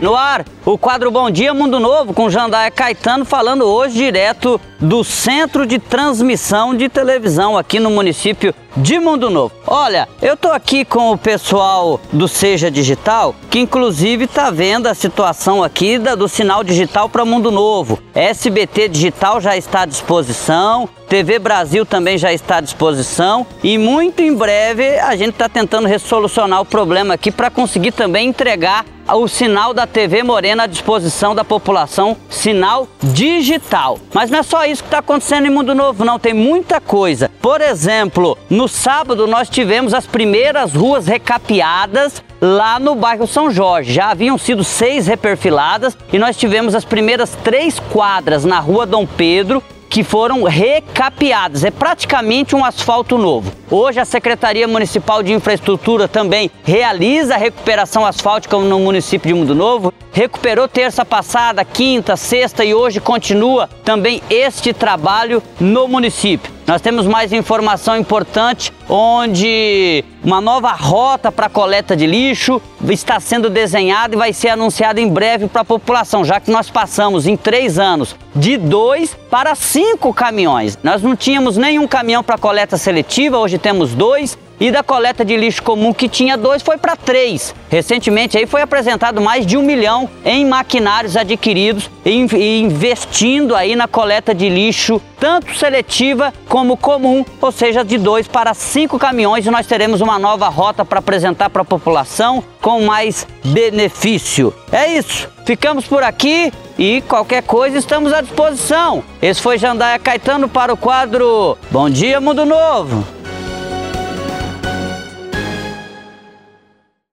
No ar, o quadro Bom Dia Mundo Novo com Jandaia Caetano falando hoje direto do Centro de Transmissão de Televisão aqui no município de Mundo Novo. Olha, eu tô aqui com o pessoal do Seja Digital, que inclusive tá vendo a situação aqui da, do sinal digital para Mundo Novo. SBT Digital já está à disposição, TV Brasil também já está à disposição e muito em breve a gente está tentando resolucionar o problema aqui para conseguir também entregar o sinal da TV Morena à disposição da população, sinal digital. Mas não é só isso que está acontecendo em Mundo Novo, não, tem muita coisa. Por exemplo, no sábado nós tivemos as primeiras ruas recapeadas lá no bairro São Jorge. Já haviam sido seis reperfiladas e nós tivemos as primeiras três quadras na rua Dom Pedro que foram recapeadas. É praticamente um asfalto novo. Hoje a Secretaria Municipal de Infraestrutura também realiza a recuperação asfáltica no município de Mundo Novo. Recuperou terça passada, quinta, sexta e hoje continua também este trabalho no município. Nós temos mais informação importante onde uma nova rota para coleta de lixo está sendo desenhada e vai ser anunciada em breve para a população, já que nós passamos em três anos de dois para cinco caminhões. Nós não tínhamos nenhum caminhão para coleta seletiva, hoje temos dois e da coleta de lixo comum que tinha dois foi para três. Recentemente aí foi apresentado mais de um milhão em maquinários adquiridos e investindo aí na coleta de lixo tanto seletiva como comum, ou seja, de dois para cinco caminhões e nós teremos uma nova rota para apresentar para a população com mais benefício. É isso, ficamos por aqui e qualquer coisa estamos à disposição. Esse foi Jandaia Caetano para o quadro Bom Dia Mundo Novo.